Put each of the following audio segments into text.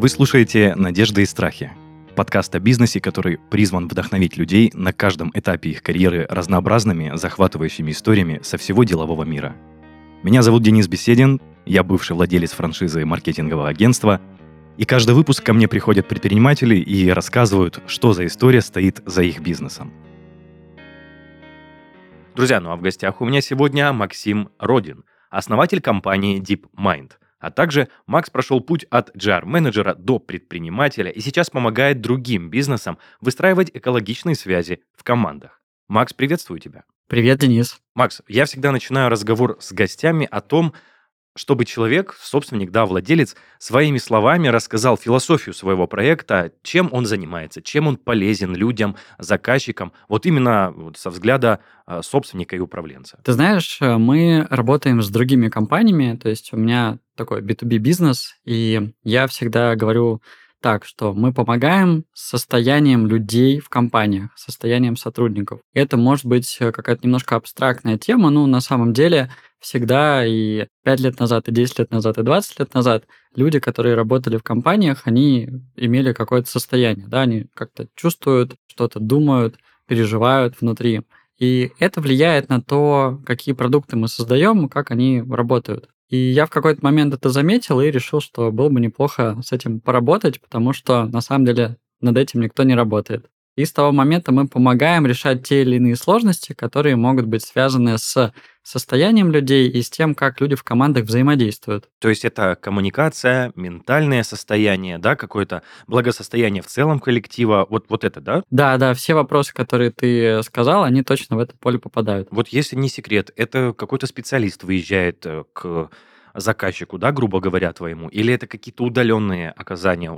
Вы слушаете «Надежды и страхи» – подкаст о бизнесе, который призван вдохновить людей на каждом этапе их карьеры разнообразными, захватывающими историями со всего делового мира. Меня зовут Денис Беседин, я бывший владелец франшизы маркетингового агентства, и каждый выпуск ко мне приходят предприниматели и рассказывают, что за история стоит за их бизнесом. Друзья, ну а в гостях у меня сегодня Максим Родин, основатель компании DeepMind – а также Макс прошел путь от GR-менеджера до предпринимателя и сейчас помогает другим бизнесам выстраивать экологичные связи в командах. Макс, приветствую тебя. Привет, Денис. Макс, я всегда начинаю разговор с гостями о том, чтобы человек, собственник, да, владелец, своими словами рассказал философию своего проекта, чем он занимается, чем он полезен людям, заказчикам, вот именно со взгляда а, собственника и управленца. Ты знаешь, э, мы работаем с другими компаниями, то есть у меня такой B2B бизнес, и я всегда говорю так, что мы помогаем состоянием людей в компаниях, состоянием сотрудников. Это может быть э, какая-то немножко абстрактная тема, но на самом деле всегда и 5 лет назад, и 10 лет назад, и 20 лет назад люди, которые работали в компаниях, они имели какое-то состояние, да, они как-то чувствуют, что-то думают, переживают внутри. И это влияет на то, какие продукты мы создаем, как они работают. И я в какой-то момент это заметил и решил, что было бы неплохо с этим поработать, потому что на самом деле над этим никто не работает. И с того момента мы помогаем решать те или иные сложности, которые могут быть связаны с состоянием людей и с тем, как люди в командах взаимодействуют. То есть это коммуникация, ментальное состояние, да, какое-то благосостояние в целом коллектива, вот, вот это, да? Да, да, все вопросы, которые ты сказал, они точно в это поле попадают. Вот если не секрет, это какой-то специалист выезжает э, к заказчику, да, грубо говоря, твоему, или это какие-то удаленные оказания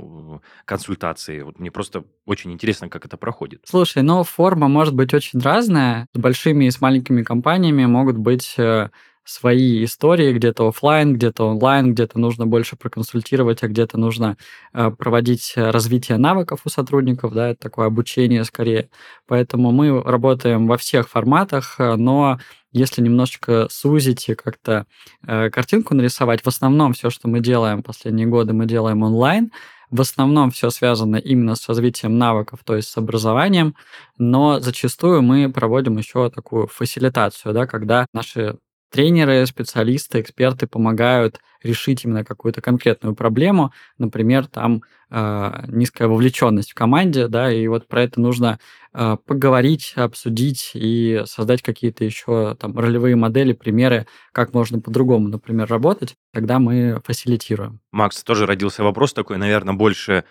консультации? Вот мне просто очень интересно, как это проходит. Слушай, ну форма может быть очень разная. С большими и с маленькими компаниями могут быть э, свои истории, где-то офлайн, где-то онлайн, где-то нужно больше проконсультировать, а где-то нужно э, проводить развитие навыков у сотрудников, да, это такое обучение скорее. Поэтому мы работаем во всех форматах, э, но если немножечко сузить и как-то э, картинку нарисовать, в основном все, что мы делаем последние годы, мы делаем онлайн. В основном все связано именно с развитием навыков, то есть с образованием, но зачастую мы проводим еще такую фасилитацию, да, когда наши тренеры, специалисты, эксперты помогают решить именно какую-то конкретную проблему, например, там э, низкая вовлеченность в команде, да, и вот про это нужно поговорить, обсудить и создать какие-то еще там ролевые модели, примеры, как можно по-другому, например, работать, тогда мы фасилитируем. Макс, тоже родился вопрос такой, наверное, больше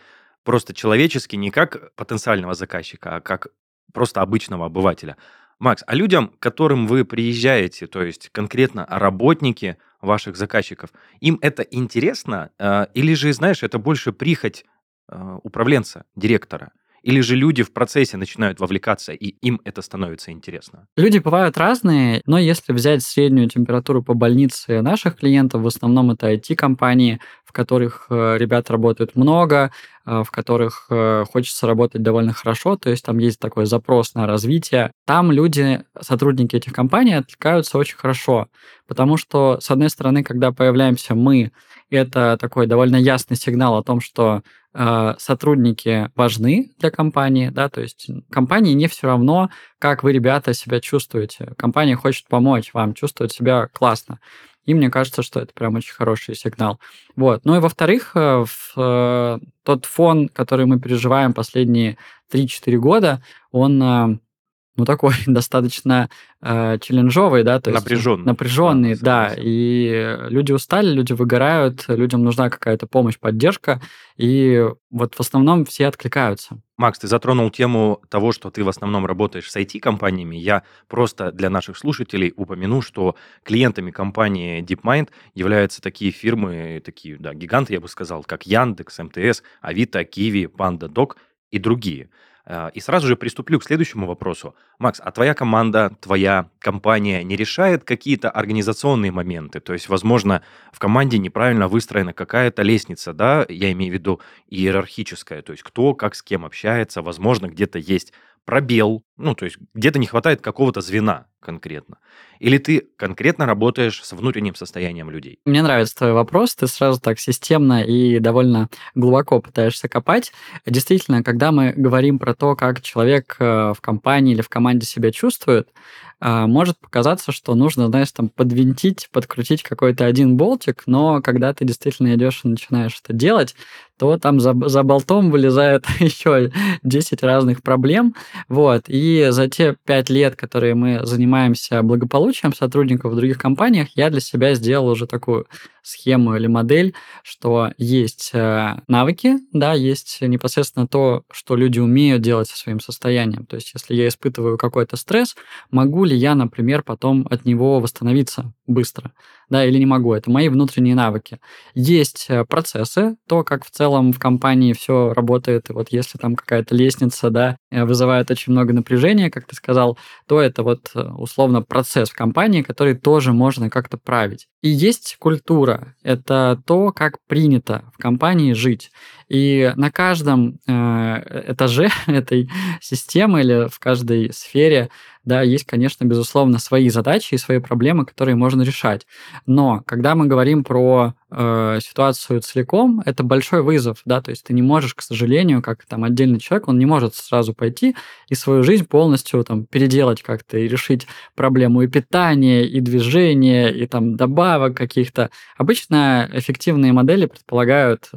просто человеческий, не как потенциального заказчика, а как просто обычного обывателя. Макс, а людям, к которым вы приезжаете, то есть конкретно работники ваших заказчиков, им это интересно? Э, или же, знаешь, это больше прихоть э, управленца, директора? Или же люди в процессе начинают вовлекаться, и им это становится интересно? Люди бывают разные, но если взять среднюю температуру по больнице наших клиентов, в основном это IT-компании, в которых э, ребят работают много, э, в которых э, хочется работать довольно хорошо, то есть там есть такой запрос на развитие. Там люди, сотрудники этих компаний, отвлекаются очень хорошо, потому что, с одной стороны, когда появляемся мы, это такой довольно ясный сигнал о том, что сотрудники важны для компании, да, то есть компании не все равно, как вы, ребята, себя чувствуете. Компания хочет помочь вам чувствовать себя классно. И мне кажется, что это прям очень хороший сигнал. Вот. Ну и во-вторых, э, э, тот фон, который мы переживаем последние 3-4 года, он э, ну, такой достаточно э, челленджовый, да, то есть напряженный, напряженный, да, да, и люди устали, люди выгорают, людям нужна какая-то помощь, поддержка, и вот в основном все откликаются. Макс, ты затронул тему того, что ты в основном работаешь с IT-компаниями. Я просто для наших слушателей упомяну, что клиентами компании DeepMind являются такие фирмы, такие, да, гиганты, я бы сказал, как Яндекс, МТС, Авито, Киви, PandaDoc и другие. Э, и сразу же приступлю к следующему вопросу. Макс, а твоя команда, твоя компания не решает какие-то организационные моменты? То есть, возможно, в команде неправильно выстроена какая-то лестница, да, я имею в виду иерархическая, то есть кто как с кем общается, возможно, где-то есть пробел, ну, то есть где-то не хватает какого-то звена конкретно? Или ты конкретно работаешь с внутренним состоянием людей? Мне нравится твой вопрос. Ты сразу так системно и довольно глубоко пытаешься копать. Действительно, когда мы говорим про то, как человек э, в компании или в команде себя чувствует, э, может показаться, что нужно, знаешь, там подвинтить, подкрутить какой-то один болтик, но когда ты действительно идешь и начинаешь это делать, то там за, за болтом вылезает еще 10 разных проблем. Вот. И за те 5 лет, которые мы занимаемся благополучием сотрудников в других компаниях, я для себя сделал уже такую схему или модель, что есть э, навыки, да, есть непосредственно то, что люди умеют делать со своим состоянием. То есть, если я испытываю какой-то стресс, могу ли я, например, потом от него восстановиться быстро, да, или не могу. Это мои внутренние навыки. Есть э, процессы, то, как в целом в компании все работает, и вот если там какая-то лестница, да, э, вызывает очень много напряжения, как ты сказал, то это вот условно процесс в компании, который тоже можно как-то править. И есть культура. Это то, как принято в компании жить. И на каждом э, этаже этой системы или в каждой сфере да, есть, конечно, безусловно, свои задачи и свои проблемы, которые можно решать. Но когда мы говорим про э, ситуацию целиком, это большой вызов, да, то есть ты не можешь, к сожалению, как там отдельный человек, он не может сразу пойти и свою жизнь полностью там переделать как-то и решить проблему и питания, и движения, и там добавок каких-то. Обычно эффективные модели предполагают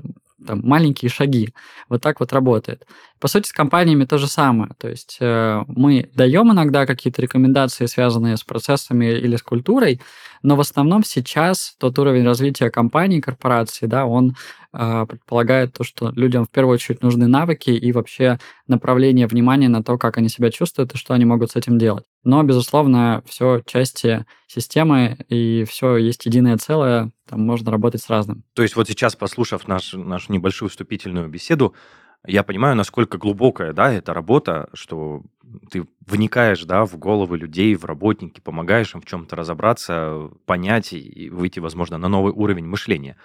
там, маленькие шаги. Вот так вот работает. По сути, с компаниями то же самое. То есть э, мы даем иногда какие-то рекомендации, связанные с процессами или с культурой, но в основном сейчас тот уровень развития компании, корпорации, да, он э, предполагает то, что людям в первую очередь нужны навыки и вообще направление внимания на то, как они себя чувствуют и что они могут с этим делать. Но, безусловно, все части системы и все есть единое целое, там можно работать с разным. То есть вот сейчас, послушав наш, нашу небольшую вступительную беседу, я понимаю, насколько глубокая, да, эта работа, что ты вникаешь, да, в головы людей, в работники, помогаешь им в чем-то разобраться, понять и выйти, возможно, на новый уровень мышления.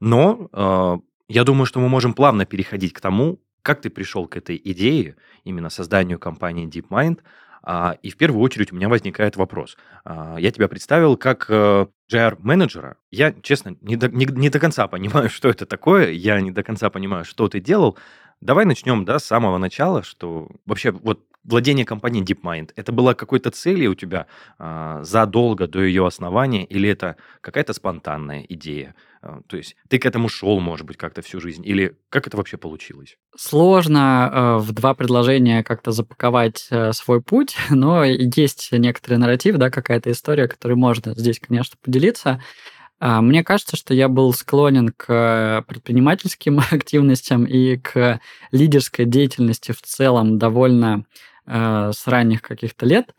Но э, я думаю, что мы можем плавно переходить к тому, как ты пришел к этой идее, именно созданию компании DeepMind, а, и в первую очередь у меня возникает вопрос. А, я тебя представил как JR-менеджера. Э, я, честно, не до, не, не до конца понимаю, что это такое. Я не до конца понимаю, что ты делал. Давай начнем, да, с самого начала, что вообще вот владение компанией DeepMind, это была какой-то целью у тебя а, задолго до ее основания, или это какая-то спонтанная идея? А, то есть ты к этому шел, может быть, как-то всю жизнь, или как это вообще получилось? Сложно э, в два предложения как-то запаковать э, свой путь, но есть некоторый нарратив, да, какая-то история, которой можно здесь, конечно, поделиться. А, мне кажется, что я был склонен к предпринимательским активностям и к лидерской деятельности в целом довольно э, с ранних каких-то лет.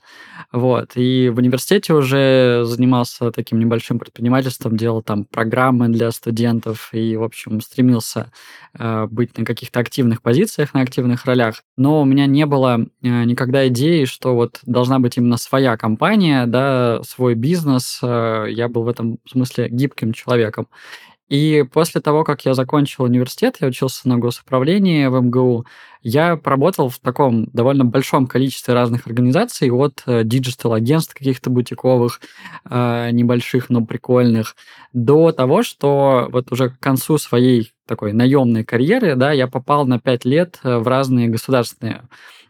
Вот. И в университете уже занимался таким небольшим предпринимательством, делал там программы для студентов и, в общем, стремился э, быть на каких-то активных позициях, на активных ролях. Но у меня не было э, никогда идеи, что вот должна быть именно своя компания, да, свой бизнес. Э, я был в этом смысле гибким человеком. И после того, как я закончил университет, я учился на госуправлении в МГУ, я поработал в таком довольно большом количестве разных организаций, от э, digital-агентств каких-то бутиковых, э, небольших, но прикольных, до того, что вот уже к концу своей такой наемной карьеры, да, я попал на пять лет э, в разные государственные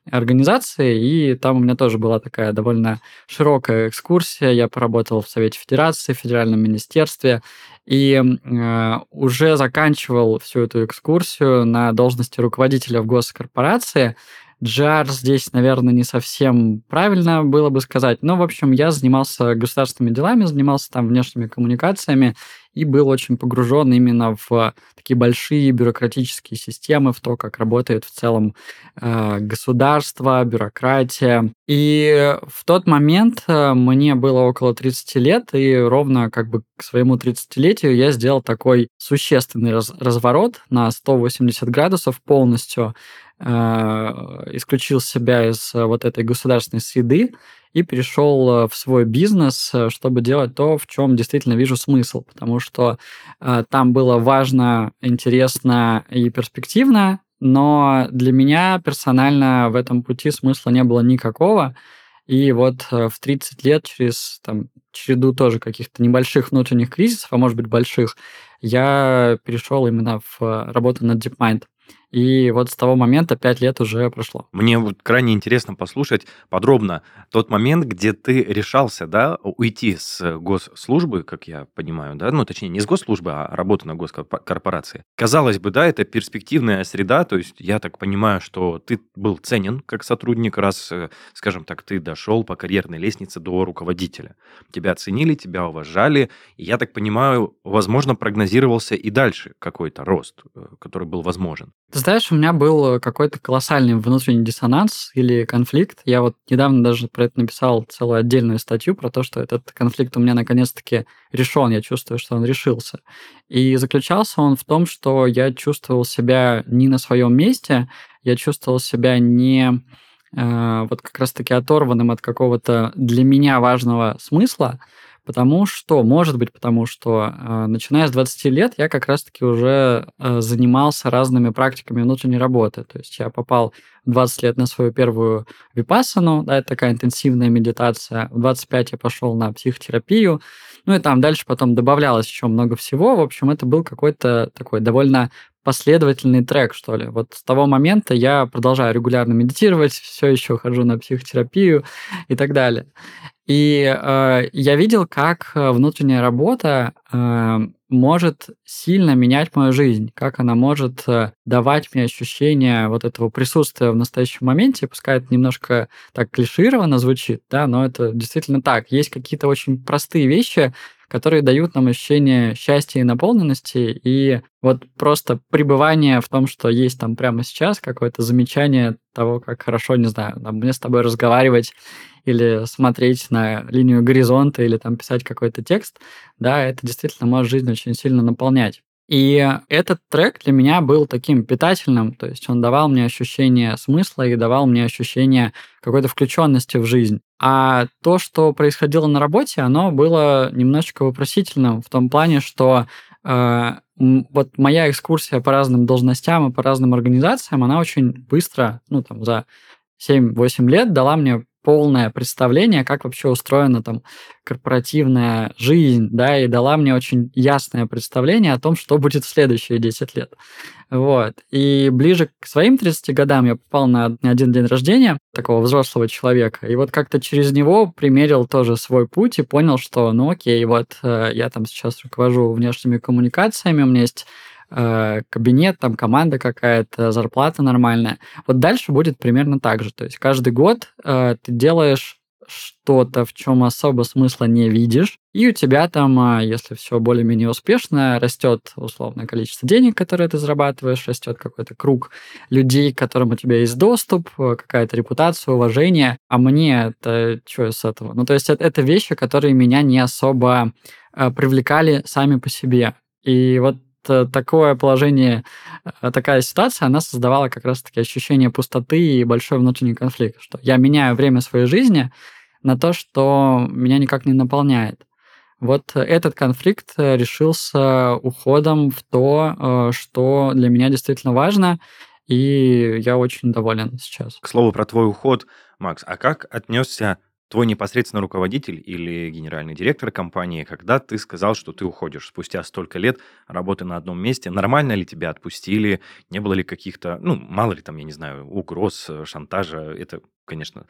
организации, и там у меня тоже была такая довольно широкая экскурсия. Я поработал в Совете Федерации, в Федеральном министерстве, и э, уже заканчивал всю эту экскурсию на должности руководителя в госкорпорации. Джар здесь, наверное, не совсем правильно было бы сказать. Но, в общем, я занимался государственными делами, занимался там внешними коммуникациями и был очень погружен именно в такие большие бюрократические системы, в то, как работает в целом э, государство, бюрократия. И в тот момент э, мне было около 30 лет, и ровно как бы к своему 30-летию я сделал такой существенный раз разворот на 180 градусов полностью Э, исключил себя из вот этой государственной среды и перешел э, в свой бизнес, чтобы делать то, в чем действительно вижу смысл, потому что там было важно, интересно и перспективно, но для меня персонально в этом пути смысла не было никакого. И вот э, в 30 лет через там, череду тоже каких-то небольших внутренних кризисов, а может быть больших, я перешел именно в э, работу над DeepMind. И вот с того момента пять лет уже прошло. Мне вот крайне интересно послушать подробно тот момент, где ты решался, да, уйти с госслужбы, как я понимаю, да, ну, точнее, не с госслужбы, а работа на госкорпорации. Казалось бы, да, это перспективная среда, то есть я так понимаю, что ты был ценен как сотрудник, раз, э, скажем так, ты дошел по карьерной лестнице до руководителя. Тебя оценили, тебя уважали, и я так понимаю, возможно, прогнозировался и дальше какой-то рост, э, который был возможен. Знаешь, у меня был какой-то колоссальный внутренний диссонанс или конфликт. Я вот недавно даже про это написал целую отдельную статью про то, что этот конфликт у меня наконец-таки решен. Я чувствую, что он решился. И заключался он в том, что я чувствовал себя не на своем месте, я чувствовал себя не э, вот как раз-таки оторванным от какого-то для меня важного смысла, Потому что, может быть, потому что, э, начиная с 20 лет, я как раз-таки уже э, занимался разными практиками внутренней работы. То есть я попал в 20 лет на свою первую випассану, да, это такая интенсивная медитация. В 25 я пошел на психотерапию. Ну и там дальше потом добавлялось еще много всего. В общем, это был какой-то такой довольно последовательный трек, что ли. Вот с того момента я продолжаю регулярно медитировать, все еще хожу на психотерапию и так далее. И э, я видел, как э, внутренняя работа э, может сильно менять мою жизнь, как она может э, давать мне ощущение вот этого присутствия в настоящем моменте. Пускай это немножко так клишированно звучит, да, но это действительно так. Есть какие-то очень простые вещи, которые дают нам ощущение счастья и наполненности, и вот просто пребывание в том, что есть там прямо сейчас, какое-то замечание того, как хорошо, не знаю, там, мне с тобой разговаривать или смотреть на линию горизонта или там писать какой-то текст, да, это действительно может жизнь очень сильно наполнять. И этот трек для меня был таким питательным, то есть он давал мне ощущение смысла и давал мне ощущение какой-то включенности в жизнь. А то, что происходило на работе, оно было немножечко вопросительным в том плане, что э, вот моя экскурсия по разным должностям и по разным организациям, она очень быстро, ну там за 7-8 лет дала мне полное представление, как вообще устроена там корпоративная жизнь, да, и дала мне очень ясное представление о том, что будет в следующие 10 лет. Вот. И ближе к своим 30 годам я попал на один день рождения такого взрослого человека, и вот как-то через него примерил тоже свой путь и понял, что, ну окей, вот э, я там сейчас руковожу внешними коммуникациями, у меня есть Э, кабинет, там команда какая-то, зарплата нормальная. Вот дальше будет примерно так же. То есть каждый год э, ты делаешь что-то, в чем особо смысла не видишь, и у тебя там, э, если все более-менее успешно, растет условное количество денег, которые ты зарабатываешь, растет какой-то круг людей, к которым у тебя есть доступ, э, какая-то репутация, уважение. А мне это что из этого? Ну, то есть это, это вещи, которые меня не особо привлекали сами по себе. И вот такое положение, э, такая ситуация, она создавала как раз-таки ощущение пустоты и большой внутренний конфликт, что я меняю время своей жизни на то, что меня никак не наполняет. Вот этот конфликт э, решился уходом в то, что для меня действительно важно, и я очень доволен сейчас. К слову про твой уход, Макс, а как отнесся твой непосредственно руководитель или генеральный директор компании, когда ты сказал, что ты уходишь? Спустя столько лет работы на одном месте, нормально ли тебя отпустили, не было ли каких-то, ну, мало ли там, я не знаю, угроз, шантажа, это, конечно,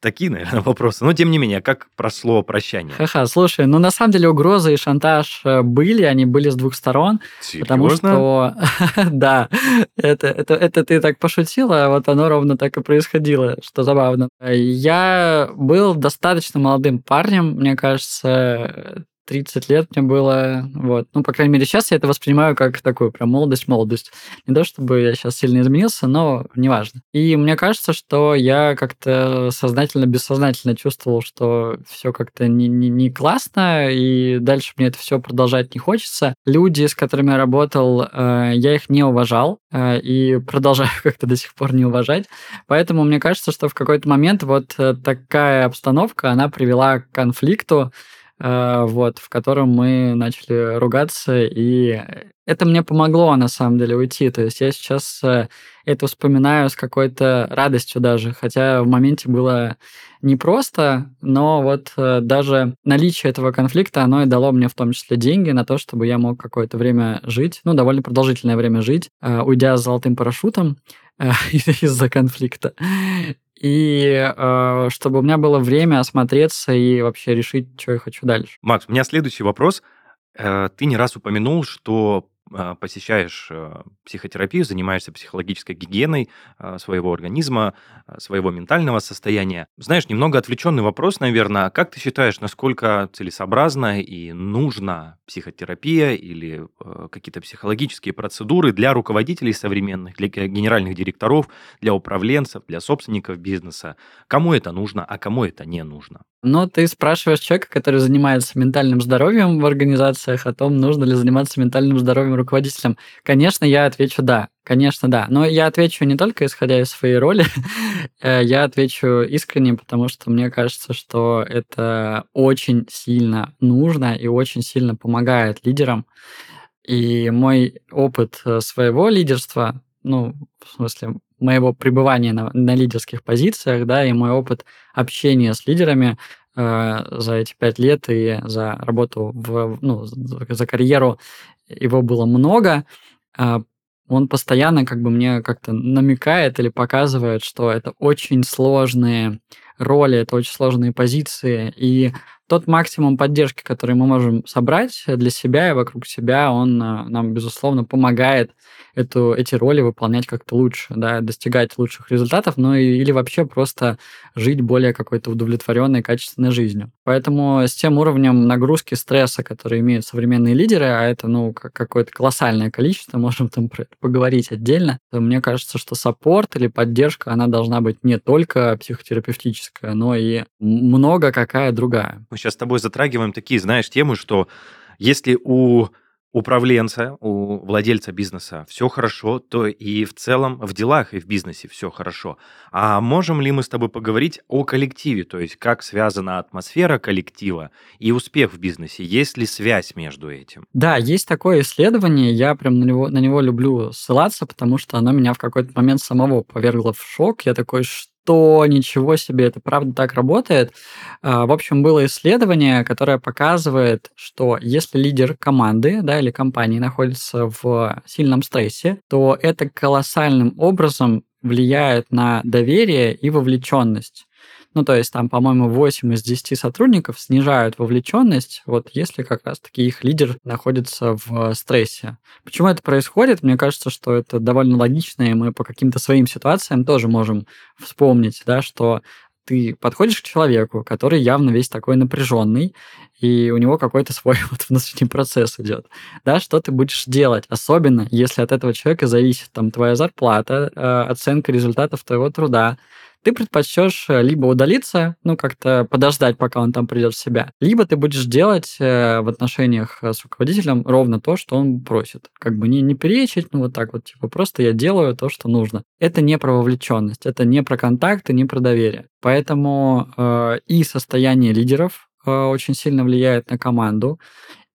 Такие, наверное, вопросы. Но, тем не менее, как прошло прощание? Ха-ха, слушай, ну, на самом деле, угрозы и шантаж э, были, они были с двух сторон. Серьезно? Потому что, да, это, это, это ты так пошутила, а вот оно ровно так и происходило, что забавно. Я был достаточно молодым парнем, мне кажется, 30 лет мне было, вот. Ну, по крайней мере, сейчас я это воспринимаю как такую прям молодость-молодость. Не то, чтобы я сейчас сильно изменился, но неважно. И мне кажется, что я как-то сознательно-бессознательно чувствовал, что все как-то не, не, не классно, и дальше мне это все продолжать не хочется. Люди, с которыми я работал, э, я их не уважал, э, и продолжаю как-то до сих пор не уважать. Поэтому мне кажется, что в какой-то момент вот э, такая обстановка, она привела к конфликту, вот, в котором мы начали ругаться, и это мне помогло, на самом деле, уйти. То есть я сейчас э, это вспоминаю с какой-то радостью даже, хотя в моменте было непросто, но вот э, даже наличие этого конфликта, оно и дало мне в том числе деньги на то, чтобы я мог какое-то время жить, ну, довольно продолжительное время жить, уйдя с золотым парашютом из-за конфликта и э, чтобы у меня было время осмотреться и вообще решить, что я хочу дальше. Макс, у меня следующий вопрос. Э, ты не раз упомянул, что посещаешь а, психотерапию, занимаешься психологической гигиеной а, своего организма, своего ментального состояния. Знаешь, немного отвлеченный вопрос, наверное. Как ты считаешь, насколько целесообразна и нужна психотерапия или какие-то психологические процедуры для руководителей современных, для генеральных директоров, для управленцев, для собственников бизнеса? Кому это нужно, а кому это не нужно? Но ты спрашиваешь человека, который занимается ментальным здоровьем в организациях, о том, нужно ли заниматься ментальным здоровьем руководителем. Конечно, я отвечу «да». Конечно, да. Но я отвечу не только исходя из своей роли, э, я отвечу искренне, потому что мне кажется, что это очень сильно нужно и очень сильно помогает лидерам. И мой опыт э, своего лидерства, ну, в смысле, моего пребывания на, на лидерских позициях, да, и мой опыт общения с лидерами э, за эти пять лет и за работу в, ну, за карьеру его было много. Э, он постоянно как бы мне как-то намекает или показывает, что это очень сложные роли, это очень сложные позиции, и тот максимум поддержки, который мы можем собрать для себя и вокруг себя, он э, нам, безусловно, помогает эту, эти роли выполнять как-то лучше, да, достигать лучших результатов, ну и, или вообще просто жить более какой-то удовлетворенной, качественной жизнью. Поэтому с тем уровнем нагрузки стресса, который имеют современные лидеры, а это, ну, какое-то колоссальное количество, можем там про это поговорить отдельно, то мне кажется, что саппорт или поддержка, она должна быть не только психотерапевтическая, но и много какая другая. Мы сейчас с тобой затрагиваем такие, знаешь, темы, что если у управленца, у владельца бизнеса все хорошо, то и в целом в делах и в бизнесе все хорошо. А можем ли мы с тобой поговорить о коллективе, то есть как связана атмосфера коллектива и успех в бизнесе? Есть ли связь между этим? Да, есть такое исследование, я прям на него, на него люблю ссылаться, потому что оно меня в какой-то момент самого повергло в шок. Я такой, что что ничего себе, это правда так работает. А, в общем, было исследование, которое показывает, что если лидер команды да, или компании находится в сильном стрессе, то это колоссальным образом влияет на доверие и вовлеченность. Ну, то есть там, по-моему, 8 из 10 сотрудников снижают вовлеченность, вот если как раз-таки их лидер находится в стрессе. Почему это происходит? Мне кажется, что это довольно логично, и мы по каким-то своим ситуациям тоже можем вспомнить, да, что ты подходишь к человеку, который явно весь такой напряженный, и у него какой-то свой вот внутренний процесс идет. Да, что ты будешь делать? Особенно, если от этого человека зависит там твоя зарплата, э, оценка результатов твоего труда, ты предпочтешь э, либо удалиться, ну, как-то подождать, пока он там придет в себя, либо ты будешь делать э, в отношениях э, с руководителем ровно то, что он просит. Как бы не, не перечить, ну, вот так вот, типа, просто я делаю то, что нужно. Это не про вовлеченность, это не про контакты, не про доверие. Поэтому э, и состояние лидеров очень сильно влияет на команду,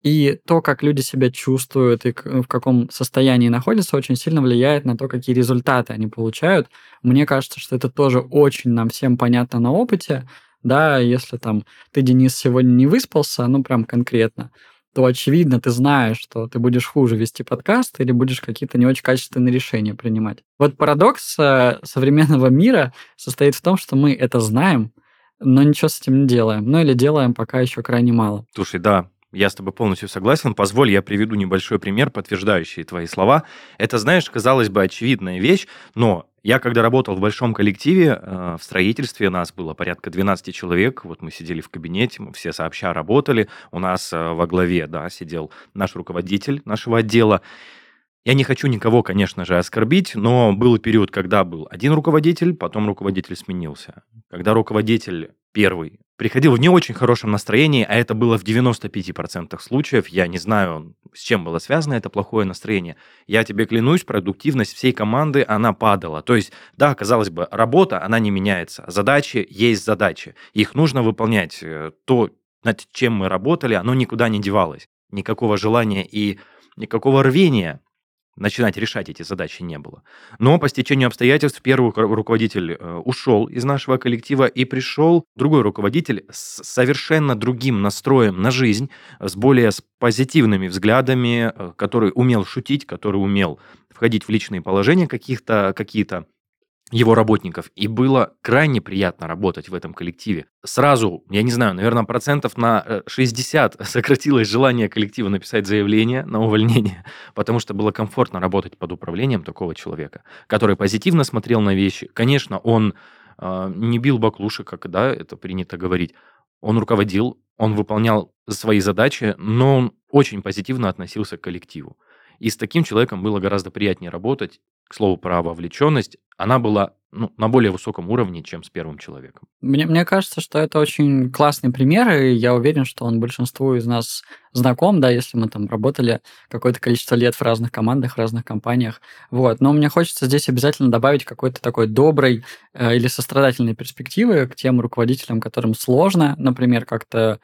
и то, как люди себя чувствуют и в каком состоянии находятся, очень сильно влияет на то, какие результаты они получают. Мне кажется, что это тоже очень нам всем понятно на опыте. Да, если там ты, Денис, сегодня не выспался, ну прям конкретно, то очевидно ты знаешь, что ты будешь хуже вести подкаст или будешь какие-то не очень качественные решения принимать. Вот парадокс э, современного мира состоит в том, что мы это знаем, но ничего с этим не делаем. Ну или делаем пока еще крайне мало. Слушай, да, я с тобой полностью согласен. Позволь, я приведу небольшой пример, подтверждающий твои слова. Это, знаешь, казалось бы, очевидная вещь, но я когда работал в большом коллективе, э, в строительстве нас было порядка 12 человек, вот мы сидели в кабинете, мы все сообща работали, у нас э, во главе, да, сидел наш руководитель нашего отдела, я не хочу никого, конечно же, оскорбить, но был период, когда был один руководитель, потом руководитель сменился. Когда руководитель первый приходил в не очень хорошем настроении, а это было в 95% случаев. Я не знаю, с чем было связано это плохое настроение. Я тебе клянусь, продуктивность всей команды, она падала. То есть, да, казалось бы, работа, она не меняется. Задачи есть задачи. Их нужно выполнять. Э, то, над чем мы работали, оно никуда не девалось. Никакого желания и никакого рвения начинать решать эти задачи не было. Но по стечению обстоятельств первый руководитель э, ушел из нашего коллектива и пришел другой руководитель с совершенно другим настроем на жизнь, с более позитивными взглядами, э, который умел шутить, который умел входить в личные положения каких-то, какие-то его работников, и было крайне приятно работать в этом коллективе. Сразу, я не знаю, наверное, процентов на 60 э, сократилось желание коллектива написать заявление на увольнение, потому что было комфортно работать под управлением такого человека, который позитивно смотрел на вещи. Конечно, он э, не бил баклуши, как да, это принято говорить. Он руководил, он выполнял свои задачи, но он очень позитивно относился к коллективу. И с таким человеком было гораздо приятнее работать. К слову, про вовлеченность, она была ну, на более высоком уровне, чем с первым человеком. Мне, мне кажется, что это очень классный пример, и я уверен, что он большинству из нас знаком, да, если мы там работали какое-то количество лет в разных командах, в разных компаниях. Вот. Но мне хочется здесь обязательно добавить какой-то такой доброй э, или сострадательной перспективы к тем руководителям, которым сложно, например, как-то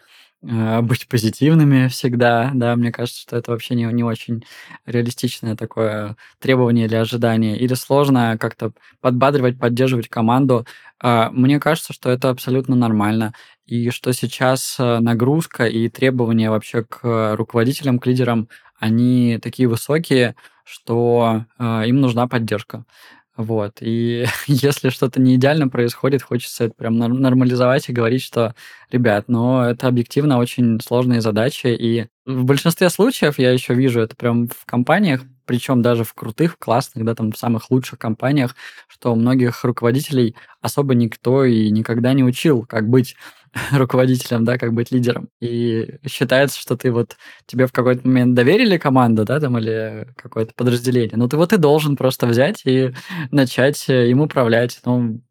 быть позитивными всегда, да, мне кажется, что это вообще не, не очень реалистичное такое требование или ожидание, или сложно как-то подбадривать, поддерживать команду. А, мне кажется, что это абсолютно нормально, и что сейчас э, нагрузка и требования вообще к руководителям, к лидерам, они такие высокие, что э, им нужна поддержка. Вот. И если что-то не идеально происходит, хочется это прям нормализовать и говорить, что, ребят, ну, это объективно очень сложные задачи. И в большинстве случаев я еще вижу это прям в компаниях, причем даже в крутых, классных, да, там, в самых лучших компаниях, что у многих руководителей особо никто и никогда не учил, как быть руководителем, да, как быть лидером. И считается, что ты вот, тебе в какой-то момент доверили команду, да, там, или какое-то подразделение, ну ты вот и должен просто взять и начать э, им управлять. Ну,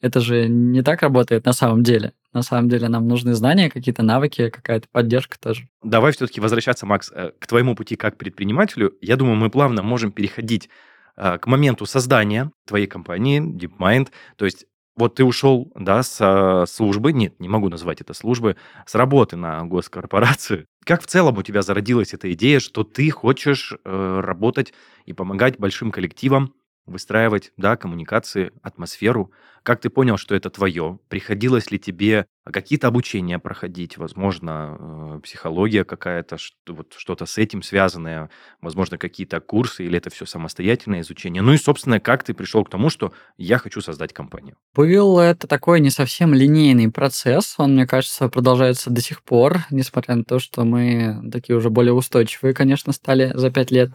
это же не так работает на самом деле. На самом деле нам нужны знания, какие-то навыки, какая-то поддержка тоже. Давай все-таки возвращаться, Макс, э, к твоему пути как предпринимателю. Я думаю, мы плавно можем переходить э, к моменту создания твоей компании DeepMind. То есть вот ты ушел, да, с службы, нет, не могу назвать это службы, с работы на госкорпорацию. Как в целом у тебя зародилась эта идея, что ты хочешь э, работать и помогать большим коллективам выстраивать, да, коммуникации, атмосферу. Как ты понял, что это твое? Приходилось ли тебе какие-то обучения проходить? Возможно, э, психология какая-то, вот что-то с этим связанное, возможно, какие-то курсы, или это все самостоятельное изучение? Ну и, собственно, как ты пришел к тому, что я хочу создать компанию? Был это такой не совсем линейный процесс. Он, мне кажется, продолжается до сих пор, несмотря на то, что мы такие уже более устойчивые, конечно, стали за пять лет.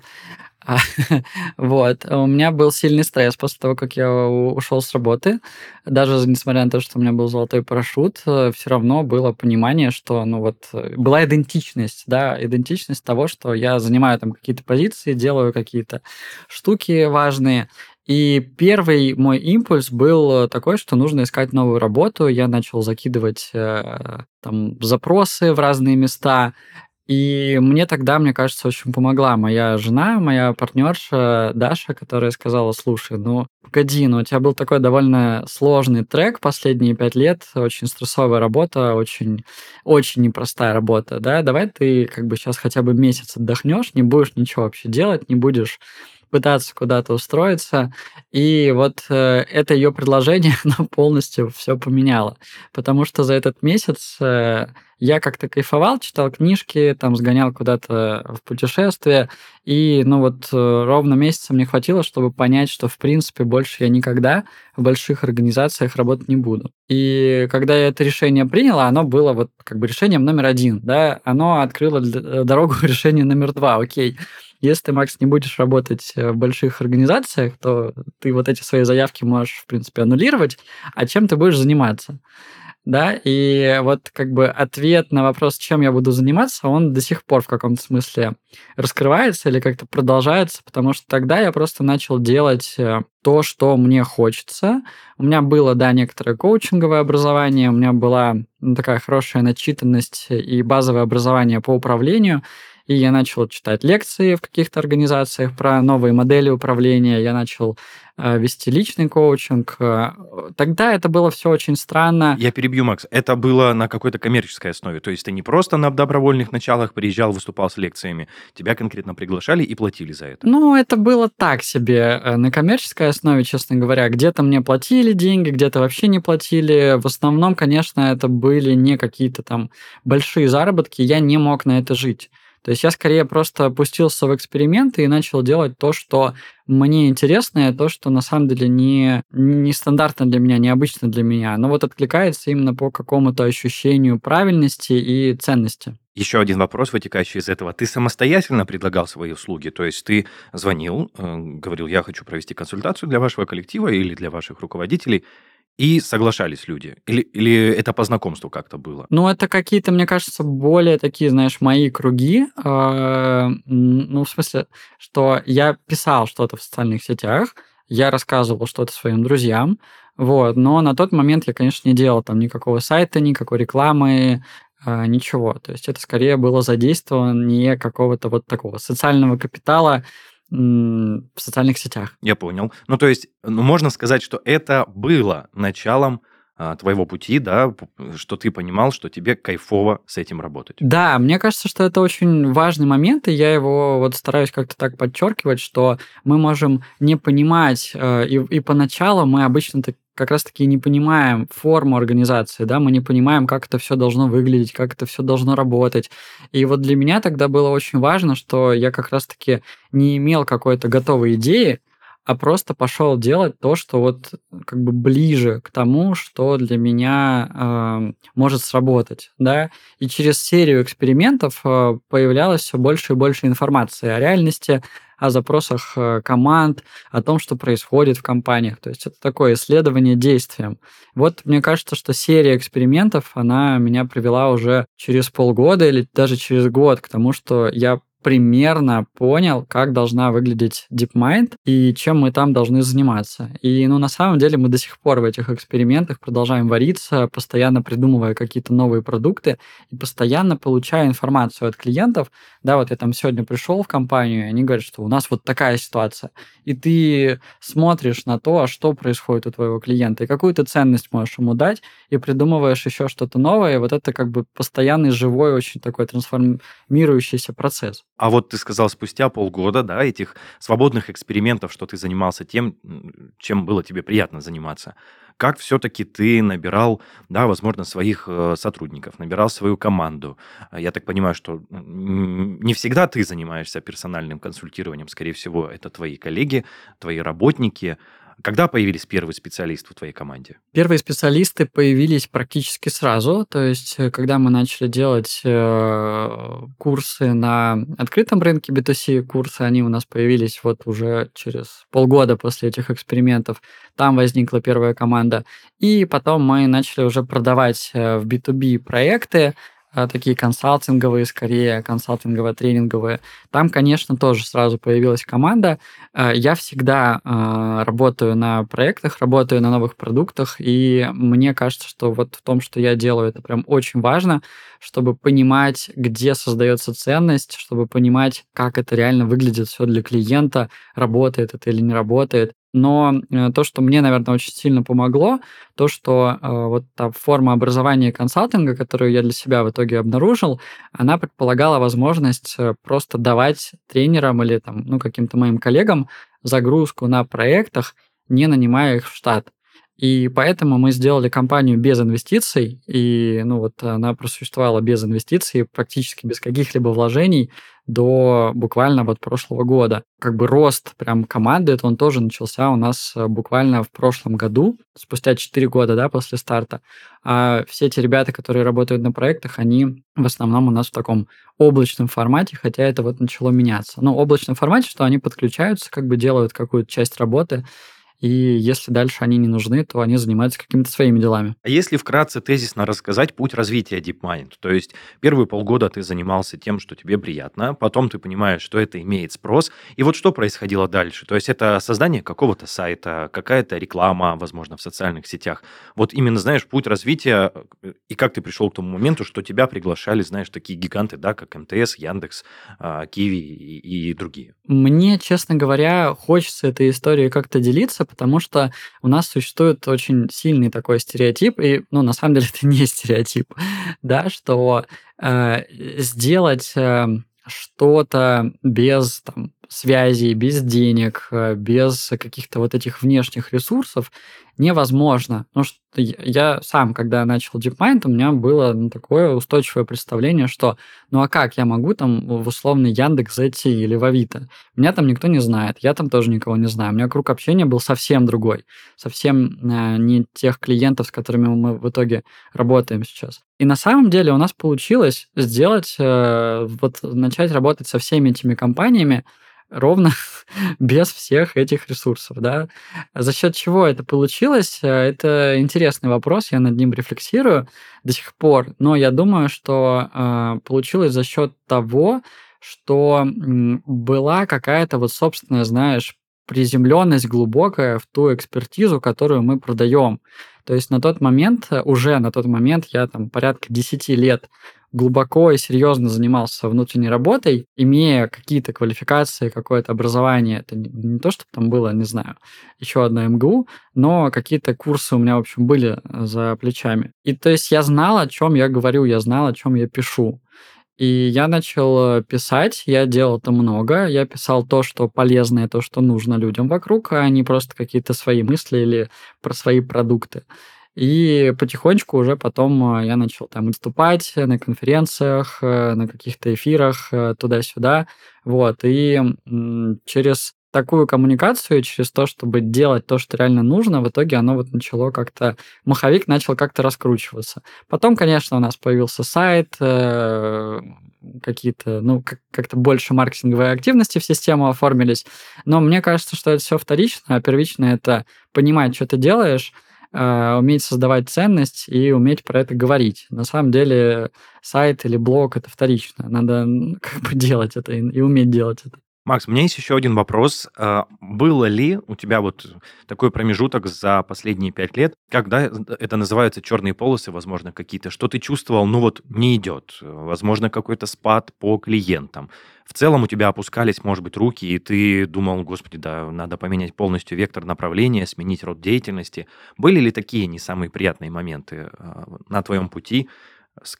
Вот. У меня был сильный стресс после того, как я ушел с работы. Даже несмотря на то, что у меня был золотой парашют, э, все равно было понимание, что, ну вот, э, была идентичность, да, идентичность того, что я занимаю там какие-то позиции, делаю какие-то штуки важные. И первый мой импульс был такой, что нужно искать новую работу. Я начал закидывать э, там запросы в разные места. И мне тогда, мне кажется, очень помогла моя жена, моя партнерша Даша, которая сказала, слушай, ну, погоди, ну, у тебя был такой довольно сложный трек последние пять лет, очень стрессовая работа, очень, очень непростая работа, да, давай ты как бы сейчас хотя бы месяц отдохнешь, не будешь ничего вообще делать, не будешь пытаться куда-то устроиться. И вот э, это ее предложение, оно полностью все поменяло. Потому что за этот месяц э, я как-то кайфовал, читал книжки, там сгонял куда-то в путешествие. И, ну вот, э, ровно месяца мне хватило, чтобы понять, что, в принципе, больше я никогда в больших организациях работать не буду. И когда я это решение принял, оно было вот как бы решением номер один, да, оно открыло дорогу решению номер два, окей. Если Макс, не будешь работать э, в больших организациях, то ты вот эти свои заявки можешь, в принципе, аннулировать, а чем ты будешь заниматься? Да, и вот как бы ответ на вопрос, чем я буду заниматься, он до сих пор в каком-то смысле раскрывается или как-то продолжается, потому что тогда я просто начал делать э, то, что мне хочется. У меня было, да, некоторое коучинговое образование, у меня была ну, такая хорошая начитанность и базовое образование по управлению, и я начал читать лекции в каких-то организациях про новые модели управления, я начал Э, вести личный коучинг. Э, тогда это было все очень странно. Я перебью, Макс. Это было на какой-то коммерческой основе. То есть ты не просто на добровольных началах приезжал, выступал с лекциями. Тебя конкретно приглашали и платили за это. Ну, это было так себе. Э, на коммерческой основе, честно говоря. Где-то мне платили деньги, где-то вообще не платили. В основном, конечно, это были не какие-то там большие заработки. Я не мог на это жить. То есть я скорее просто опустился в эксперименты и начал делать то, что мне интересно, и то, что на самом деле не, не стандартно для меня, необычно для меня, но вот откликается именно по какому-то ощущению правильности и ценности. Еще один вопрос, вытекающий из этого. Ты самостоятельно предлагал свои услуги? То есть ты звонил, э, говорил, я хочу провести консультацию для вашего коллектива или для ваших руководителей, и соглашались люди? Или, или это по знакомству как-то было? Ну, это какие-то, мне кажется, более такие, знаешь, мои круги. Э, ну, в смысле, что я писал что-то в социальных сетях, я рассказывал что-то своим друзьям, вот, но на тот момент я, конечно, не делал там никакого сайта, никакой рекламы, э, ничего. То есть это скорее было задействование какого-то вот такого социального капитала, в социальных сетях. Я понял. Ну, то есть, ну, можно сказать, что это было началом а, твоего пути, да, что ты понимал, что тебе кайфово с этим работать. Да, мне кажется, что это очень важный момент, и я его вот стараюсь как-то так подчеркивать, что мы можем не понимать, э, и, и поначалу мы обычно как раз-таки не понимаем форму организации, да, мы не понимаем, как это все должно выглядеть, как это все должно работать. И вот для меня тогда было очень важно, что я как раз-таки не имел какой-то готовой идеи, а просто пошел делать то, что вот как бы ближе к тому, что для меня э, может сработать, да. И через серию экспериментов э, появлялось все больше и больше информации о реальности, о запросах э, команд, о том, что происходит в компаниях. То есть это такое исследование действием. Вот мне кажется, что серия экспериментов, она меня привела уже через полгода или даже через год к тому, что я примерно понял, как должна выглядеть DeepMind и чем мы там должны заниматься. И, ну, на самом деле мы до сих пор в этих экспериментах продолжаем вариться, постоянно придумывая какие-то новые продукты и постоянно получая информацию от клиентов. Да, вот я там сегодня пришел в компанию, и они говорят, что у нас вот такая ситуация. И ты смотришь на то, а что происходит у твоего клиента, и какую ты ценность можешь ему дать, и придумываешь еще что-то новое. И вот это как бы постоянный, живой, очень такой трансформирующийся процесс. А вот ты сказал спустя полгода, да, этих свободных экспериментов, что ты занимался тем, чем было тебе приятно заниматься. Как все-таки ты набирал, да, возможно, своих э, сотрудников, набирал свою команду? Я так понимаю, что не всегда ты занимаешься персональным консультированием, скорее всего, это твои коллеги, твои работники. Когда появились первые специалисты в твоей команде? Первые специалисты появились практически сразу. То есть, э, когда мы начали делать э, курсы на открытом рынке B2C, курсы, они у нас появились вот уже через полгода после этих экспериментов. Там возникла первая команда. И потом мы начали уже продавать э, в B2B проекты, такие консалтинговые, скорее консалтингово-тренинговые. Там, конечно, тоже сразу появилась команда. А, я всегда а, работаю на проектах, работаю на новых продуктах, и мне кажется, что вот в том, что я делаю, это прям очень важно, чтобы понимать, где создается ценность, чтобы понимать, как это реально выглядит все для клиента, работает это или не работает. Но э, то, что мне, наверное, очень сильно помогло, то, что э, вот та форма образования консалтинга, которую я для себя в итоге обнаружил, она предполагала возможность э, просто давать тренерам или там, ну, каким-то моим коллегам загрузку на проектах, не нанимая их в штат. И поэтому мы сделали компанию без инвестиций, и ну вот она просуществовала без инвестиций, практически без каких-либо вложений до буквально вот прошлого года. Как бы рост прям команды, это он тоже начался у нас э, буквально в прошлом году, спустя 4 года, да, после старта. А все эти ребята, которые работают на проектах, они в основном у нас в таком облачном формате, хотя это вот начало меняться. Ну, облачном формате, что они подключаются, как бы делают какую-то часть работы, и если дальше они не нужны, то они занимаются какими-то своими делами. А если вкратце тезисно рассказать путь развития DeepMind, то есть первые полгода ты занимался тем, что тебе приятно, потом ты понимаешь, что это имеет спрос, и вот что происходило дальше? То есть это создание какого-то сайта, какая-то реклама, возможно, в социальных сетях. Вот именно, знаешь, путь развития, и как ты пришел к тому моменту, что тебя приглашали, знаешь, такие гиганты, да, как МТС, Яндекс, а, Киви и, и другие? Мне, честно говоря, хочется этой историей как-то делиться, потому что у нас существует очень сильный такой стереотип, и, ну, на самом деле это не стереотип, да, что э, сделать э, что-то без там, связей, без денег, э, без каких-то вот этих внешних ресурсов невозможно. Потому что я сам, когда начал DeepMind, у меня было ну, такое устойчивое представление, что ну а как я могу там в условный Яндекс зайти или в Авито? Меня там никто не знает, я там тоже никого не знаю. У меня круг общения был совсем другой, совсем э, не тех клиентов, с которыми мы в итоге работаем сейчас. И на самом деле у нас получилось сделать, э, вот начать работать со всеми этими компаниями, ровно без всех этих ресурсов, да. За счет чего это получилось? Э, это интересный вопрос, я над ним рефлексирую до сих пор, но я думаю, что э, получилось за счет того, что была какая-то вот собственная, знаешь, приземленность глубокая в ту экспертизу, которую мы продаем. То есть на тот момент, уже на тот момент я там порядка 10 лет глубоко и серьезно занимался внутренней работой, имея какие-то квалификации, какое-то образование, это не, не то, что там было, не знаю, еще одна МГУ, но какие-то курсы у меня, в общем, были за плечами. И то есть я знал, о чем я говорю, я знал, о чем я пишу. И я начал писать, я делал это много, я писал то, что полезное, то, что нужно людям вокруг, а не просто какие-то свои мысли или про свои продукты. И потихонечку уже потом э, я начал там выступать на конференциях, э, на каких-то эфирах э, туда-сюда. Вот. И через такую коммуникацию, через то, чтобы делать то, что реально нужно, в итоге оно вот начало как-то... Маховик начал как-то раскручиваться. Потом, конечно, у нас появился сайт, какие-то, ну, как-то больше маркетинговые активности в систему оформились. Но мне кажется, что это все вторично, а первично это понимать, что ты делаешь, э, уметь создавать ценность и уметь про это говорить. На самом деле сайт или блог это вторично. Надо как бы делать это и, и уметь делать это. Макс, у меня есть еще один вопрос. А, было ли у тебя вот такой промежуток за последние пять лет, когда это называются черные полосы, возможно, какие-то, что ты чувствовал, ну вот не идет, возможно, какой-то спад по клиентам. В целом у тебя опускались, может быть, руки, и ты думал, господи, да, надо поменять полностью вектор направления, сменить род деятельности. Были ли такие не самые приятные моменты а, на твоем пути,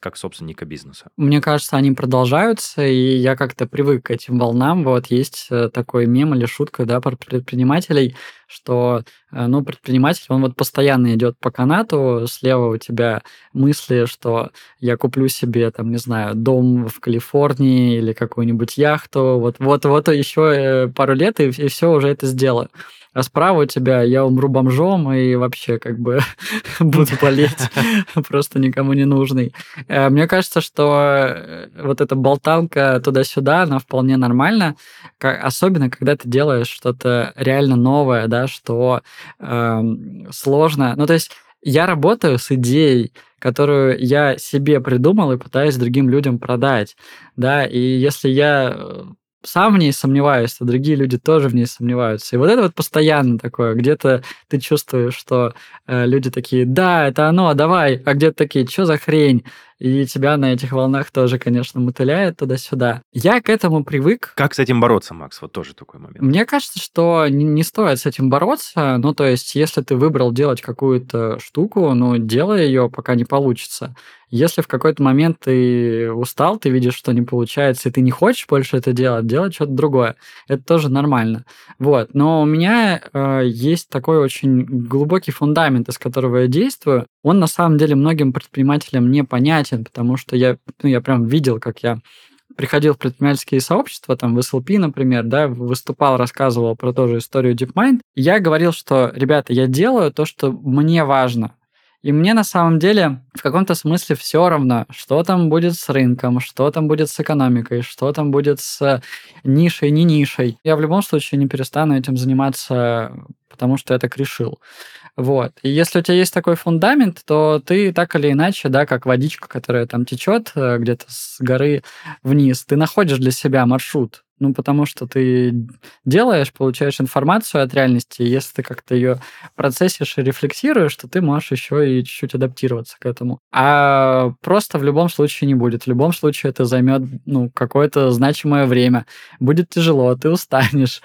как собственника бизнеса? Мне кажется, они продолжаются, и я как-то привык к этим волнам. Вот есть э, такой мем или шутка, да, про предпринимателей, что, э, ну, предприниматель, он вот постоянно идет по канату, слева у тебя мысли, что я куплю себе, там, не знаю, дом в Калифорнии или какую-нибудь яхту, вот, вот, вот еще э, пару лет, и, и все уже это сделаю а справа у тебя я умру бомжом и вообще как бы буду болеть, просто никому не нужный. Э, мне кажется, что э, вот эта болтанка туда-сюда, она вполне нормальна, особенно когда ты делаешь что-то реально новое, да, что э, сложно. Ну, то есть я работаю с идеей, которую я себе придумал и пытаюсь другим людям продать, да, и если я э, сам в ней сомневаюсь, а другие люди тоже в ней сомневаются. И вот это вот постоянно такое, где-то ты чувствуешь, что э, люди такие, да, это оно, давай, а где-то такие, что за хрень? И тебя на этих волнах тоже, конечно, мотыляет туда-сюда. Я к этому привык. Как с этим бороться, Макс? Вот тоже такой момент. Мне кажется, что не, не стоит с этим бороться. Ну, то есть, если ты выбрал делать какую-то штуку, ну, делай ее, пока не получится. Если в какой-то момент ты устал, ты видишь, что не получается, и ты не хочешь больше это делать, делать что-то другое. Это тоже нормально. Вот. Но у меня э, есть такой очень глубокий фундамент, из которого я действую. Он на самом деле многим предпринимателям не понятен, потому что я, ну, я прям видел, как я приходил в предпринимательские сообщества, там в SLP, например, да, выступал, рассказывал про ту же историю DeepMind, я говорил, что, ребята, я делаю то, что мне важно. И мне на самом деле в каком-то смысле все равно, что там будет с рынком, что там будет с экономикой, что там будет с нишей, не нишей. Я в любом случае не перестану этим заниматься, потому что я так решил. Вот. И если у тебя есть такой фундамент, то ты так или иначе, да, как водичка, которая там течет э, где-то с горы вниз, ты находишь для себя маршрут. Ну, потому что ты делаешь, получаешь информацию от реальности, и если ты как-то ее процессишь и рефлексируешь, то ты можешь еще и чуть-чуть адаптироваться к этому. А просто в любом случае не будет. В любом случае это займет ну, какое-то значимое время. Будет тяжело, ты устанешь,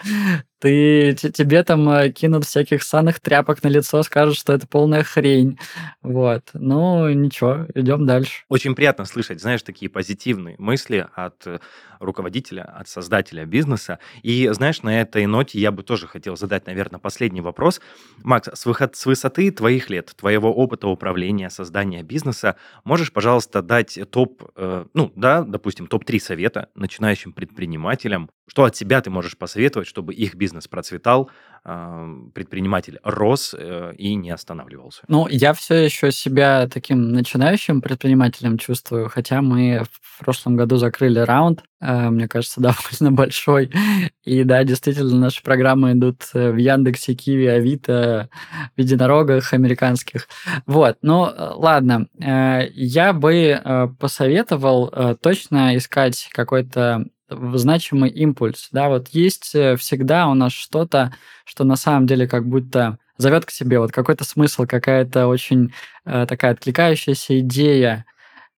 ты, тебе там э, кинут всяких санных тряпок на лицо, скажут, что это полная хрень. Вот. Ну, ничего, идем дальше. Очень приятно слышать, знаешь, такие позитивные мысли от э, руководителя, от создателя бизнеса. И, знаешь, на этой ноте я бы тоже хотел задать, наверное, последний вопрос. Макс, с, выход, с высоты твоих лет, твоего опыта управления, создания бизнеса, можешь, пожалуйста, дать топ, э, ну, да, допустим, топ-3 совета начинающим предпринимателям, что от себя ты можешь посоветовать, чтобы их бизнес процветал, предприниматель рос э, и не останавливался? Ну, я все еще себя таким начинающим предпринимателем чувствую, хотя мы в прошлом году закрыли раунд, э, мне кажется, довольно большой. И да, действительно, наши программы идут э, в Яндексе, Киви, Авито, в единорогах американских. Вот, ну ладно, я бы посоветовал точно искать какой-то значимый импульс. Да, вот есть э, всегда у нас что-то, что на самом деле как будто зовет к себе, вот какой-то смысл, какая-то очень э, такая откликающаяся идея,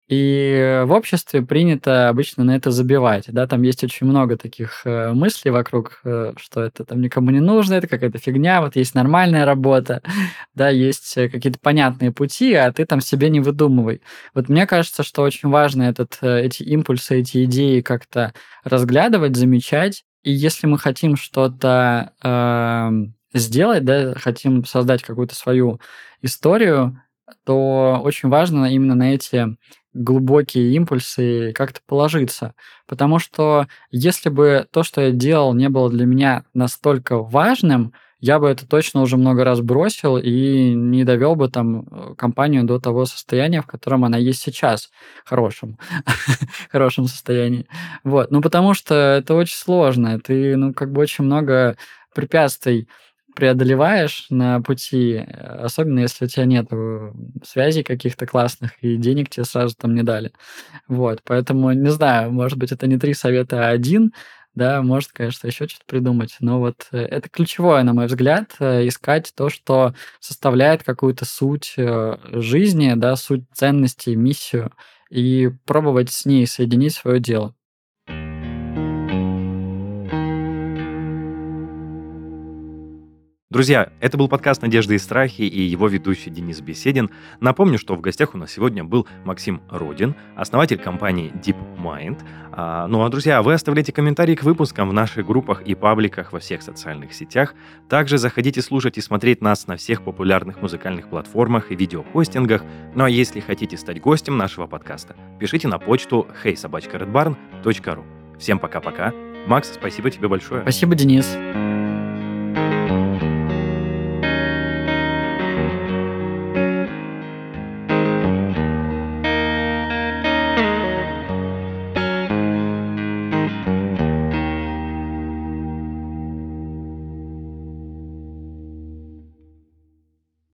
и в обществе принято обычно на это забивать. Да? Там есть очень много таких э, мыслей вокруг, э, что это там никому не нужно, это какая-то фигня, вот есть нормальная работа, да, есть э, какие-то понятные пути, а ты там себе не выдумывай. Вот мне кажется, что очень важно этот, эти импульсы, эти идеи как-то разглядывать, замечать. И если мы хотим что-то э, сделать, да, хотим создать какую-то свою историю, то очень важно именно на эти глубокие импульсы как-то положиться. Потому что если бы то, что я делал, не было для меня настолько важным, я бы это точно уже много раз бросил и не довел бы там э, компанию до того состояния, в котором она есть сейчас, хорошем, хорошем состоянии. Вот, ну потому что это очень сложно, ты, ну, как бы очень много препятствий преодолеваешь на пути, особенно если у тебя нет связей каких-то классных и денег тебе сразу там не дали. Вот, поэтому, не знаю, может быть, это не три совета, а один, да, может, конечно, еще что-то придумать. Но вот э, это ключевое, на мой взгляд, э, искать то, что составляет какую-то суть э, жизни, да, суть ценностей, миссию, и пробовать с ней соединить свое дело. Друзья, это был подкаст «Надежды и страхи» и его ведущий Денис Беседин. Напомню, что в гостях у нас сегодня был Максим Родин, основатель компании DeepMind. А, ну а, друзья, вы оставляйте комментарии к выпускам в наших группах и пабликах во всех социальных сетях. Также заходите слушать и смотреть нас на всех популярных музыкальных платформах и видеохостингах. Ну а если хотите стать гостем нашего подкаста, пишите на почту heysobachkaredbarn.ru. Всем пока-пока. Макс, спасибо тебе большое. Спасибо, Денис.